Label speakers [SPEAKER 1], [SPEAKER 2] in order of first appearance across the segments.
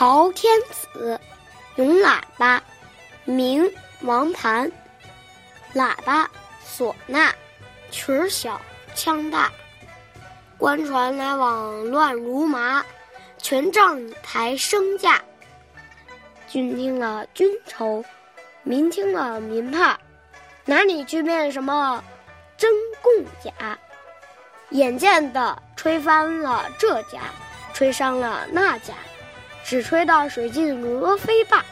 [SPEAKER 1] 朝天子，咏喇叭，明王盘。喇叭，唢呐，曲儿小，腔大。官船来往乱如麻，权杖抬升价。君听了君愁，民听了民怕。哪里去辨什么真共假？眼见的吹翻了这家，吹伤了那家，只吹到水尽鹅飞罢。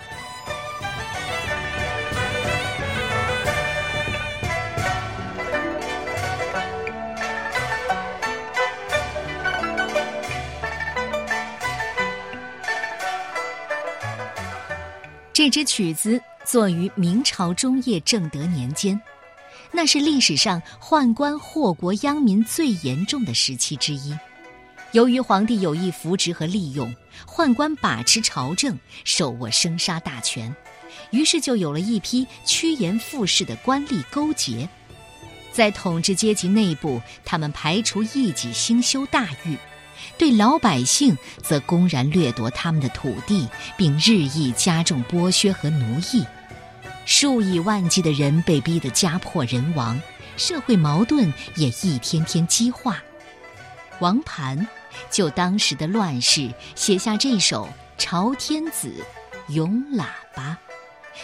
[SPEAKER 2] 这支曲子作于明朝中叶正德年间，那是历史上宦官祸国殃民最严重的时期之一。由于皇帝有意扶植和利用宦官把持朝政、手握生杀大权，于是就有了一批趋炎附势的官吏勾结，在统治阶级内部，他们排除异己，兴修大狱。对老百姓则公然掠夺他们的土地，并日益加重剥削和奴役，数以万计的人被逼得家破人亡，社会矛盾也一天天激化。王盘就当时的乱世写下这首《朝天子·咏喇叭》，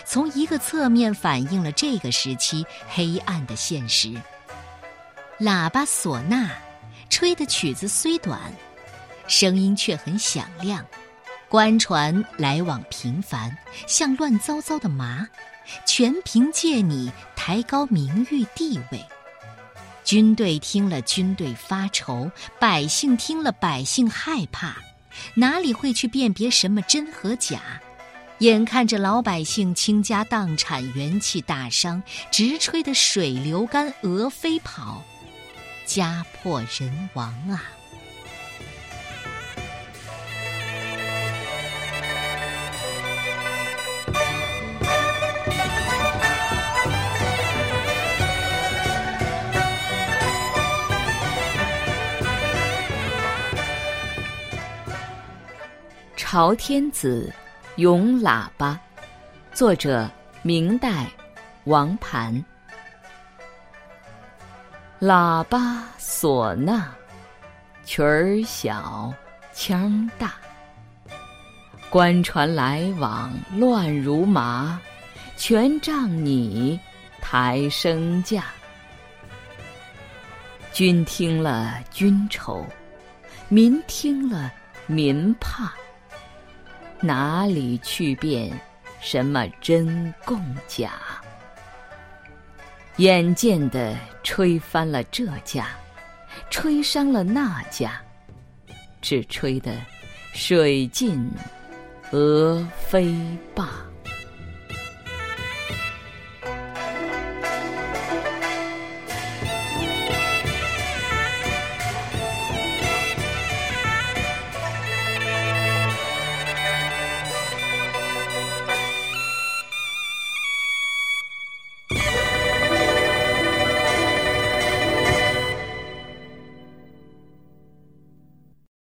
[SPEAKER 2] 从一个侧面反映了这个时期黑暗的现实。喇叭唢呐。吹的曲子虽短，声音却很响亮。官船来往频繁，像乱糟糟的麻，全凭借你抬高名誉地位。军队听了，军队发愁；百姓听了，百姓害怕。哪里会去辨别什么真和假？眼看着老百姓倾家荡产，元气大伤，直吹得水流干，鹅飞跑。家破人亡啊！
[SPEAKER 3] 朝天子，咏喇叭，作者明代，王盘。喇叭唢呐，曲儿小，腔大。官船来往乱如麻，权杖你抬升价。君听了君愁，民听了民怕。哪里去辨什么真共假？眼见的吹翻了这家，吹伤了那家，只吹得水尽鹅飞罢。